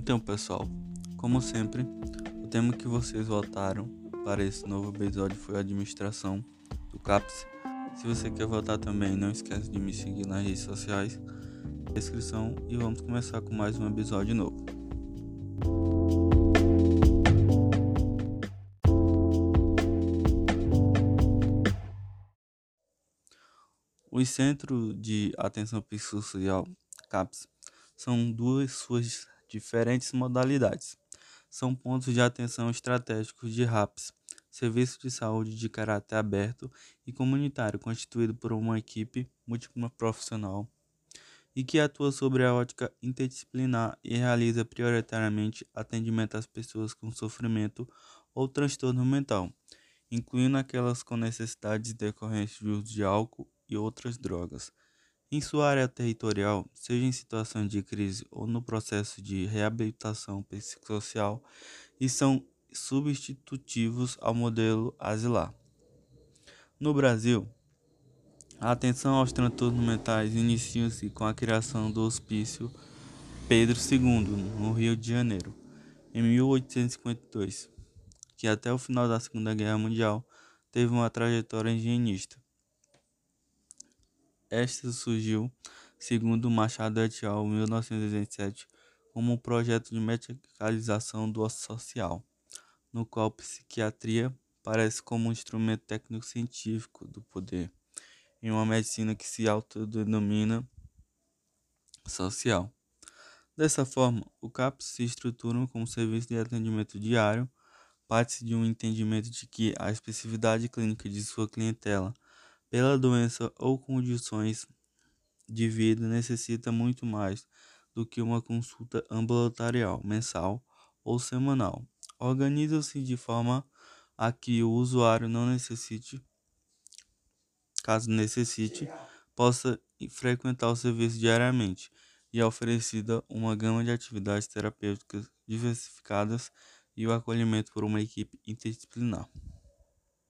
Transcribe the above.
Então, pessoal, como sempre, o tema que vocês votaram para esse novo episódio foi a administração do CAPS. Se você quer votar também, não esquece de me seguir nas redes sociais, descrição e vamos começar com mais um episódio novo. Os Centros de Atenção Psicossocial, CAPS, são duas suas diferentes modalidades. São pontos de atenção estratégicos de RAPS, serviço de saúde de caráter aberto e comunitário constituído por uma equipe multiprofissional e que atua sobre a ótica interdisciplinar e realiza prioritariamente atendimento às pessoas com sofrimento ou transtorno mental, incluindo aquelas com necessidades decorrentes de uso de álcool e outras drogas em sua área territorial, seja em situações de crise ou no processo de reabilitação psicossocial, e são substitutivos ao modelo asilar. No Brasil, a atenção aos transtornos mentais inicia-se com a criação do Hospício Pedro II, no Rio de Janeiro, em 1852, que até o final da Segunda Guerra Mundial teve uma trajetória higienista. Esta surgiu, segundo Machado et al. 1987, como um projeto de medicalização do social, no qual a psiquiatria parece como um instrumento técnico-científico do poder, em uma medicina que se autodenomina social. Dessa forma, o CAPS se estrutura como serviço de atendimento diário, parte de um entendimento de que a especificidade clínica de sua clientela pela doença ou condições de vida necessita muito mais do que uma consulta ambulatorial mensal ou semanal. Organiza-se de forma a que o usuário não necessite, caso necessite, possa frequentar o serviço diariamente e é oferecida uma gama de atividades terapêuticas diversificadas e o acolhimento por uma equipe interdisciplinar.